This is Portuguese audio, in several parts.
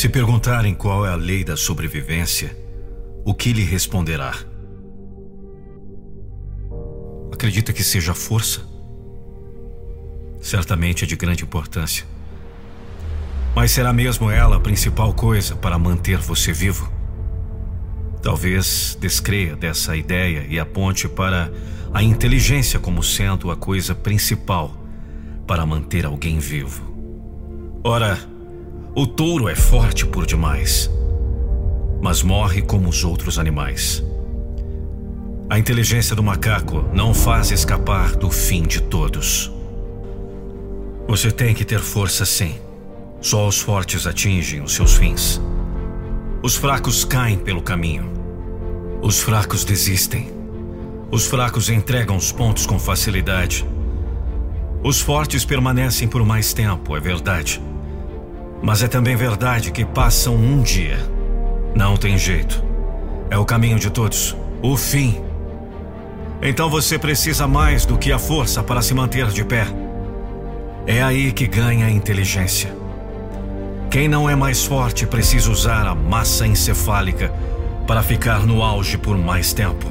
Se perguntarem qual é a lei da sobrevivência, o que lhe responderá? Acredita que seja força? Certamente é de grande importância. Mas será mesmo ela a principal coisa para manter você vivo? Talvez descreia dessa ideia e aponte para a inteligência como sendo a coisa principal para manter alguém vivo. Ora, o touro é forte por demais, mas morre como os outros animais. A inteligência do macaco não faz escapar do fim de todos. Você tem que ter força sim. Só os fortes atingem os seus fins. Os fracos caem pelo caminho. Os fracos desistem. Os fracos entregam os pontos com facilidade. Os fortes permanecem por mais tempo, é verdade. Mas é também verdade que passam um dia. Não tem jeito. É o caminho de todos. O fim. Então você precisa mais do que a força para se manter de pé. É aí que ganha a inteligência. Quem não é mais forte precisa usar a massa encefálica para ficar no auge por mais tempo.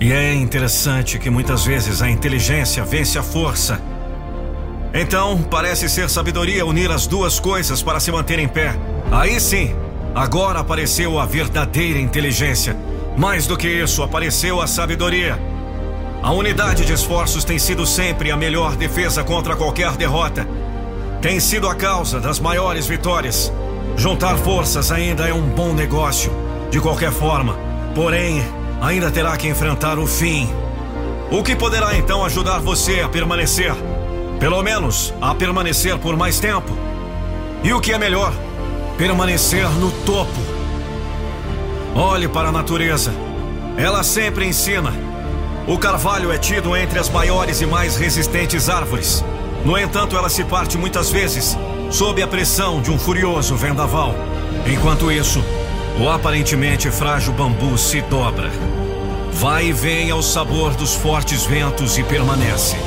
E é interessante que muitas vezes a inteligência vence a força então, parece ser sabedoria unir as duas coisas para se manter em pé. Aí sim, agora apareceu a verdadeira inteligência. Mais do que isso, apareceu a sabedoria. A unidade de esforços tem sido sempre a melhor defesa contra qualquer derrota. Tem sido a causa das maiores vitórias. Juntar forças ainda é um bom negócio, de qualquer forma. Porém, ainda terá que enfrentar o fim. O que poderá então ajudar você a permanecer? Pelo menos a permanecer por mais tempo. E o que é melhor? Permanecer no topo. Olhe para a natureza. Ela sempre ensina. O carvalho é tido entre as maiores e mais resistentes árvores. No entanto, ela se parte muitas vezes sob a pressão de um furioso vendaval. Enquanto isso, o aparentemente frágil bambu se dobra. Vai e vem ao sabor dos fortes ventos e permanece.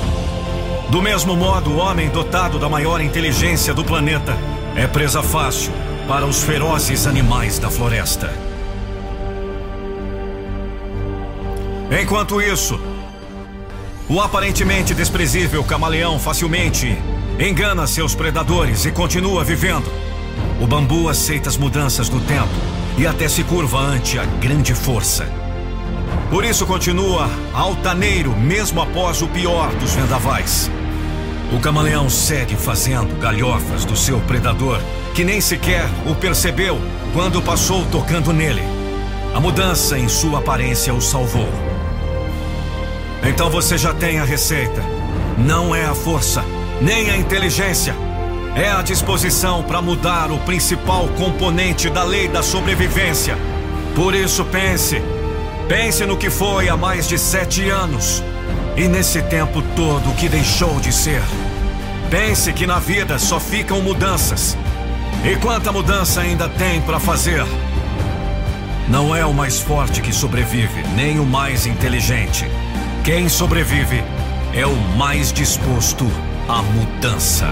Do mesmo modo, o homem dotado da maior inteligência do planeta é presa fácil para os ferozes animais da floresta. Enquanto isso, o aparentemente desprezível camaleão facilmente engana seus predadores e continua vivendo. O bambu aceita as mudanças do tempo e até se curva ante a grande força. Por isso continua altaneiro mesmo após o pior dos vendavais. O camaleão segue fazendo galhofas do seu predador, que nem sequer o percebeu quando passou tocando nele. A mudança em sua aparência o salvou. Então você já tem a receita. Não é a força, nem a inteligência. É a disposição para mudar o principal componente da lei da sobrevivência. Por isso pense. Pense no que foi há mais de sete anos. E nesse tempo todo, o que deixou de ser? Pense que na vida só ficam mudanças. E quanta mudança ainda tem para fazer? Não é o mais forte que sobrevive, nem o mais inteligente. Quem sobrevive é o mais disposto à mudança.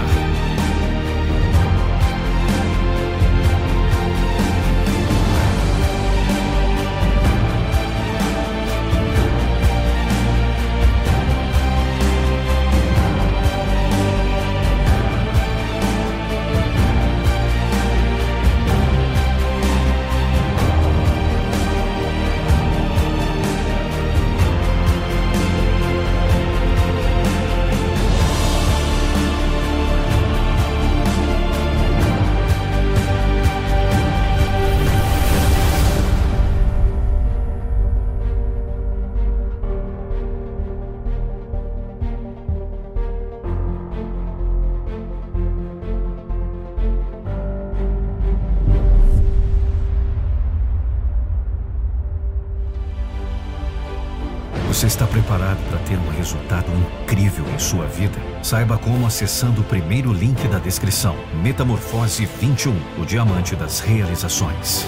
Você está preparado para ter um resultado incrível em sua vida? Saiba como acessando o primeiro link da descrição. Metamorfose 21, o diamante das realizações.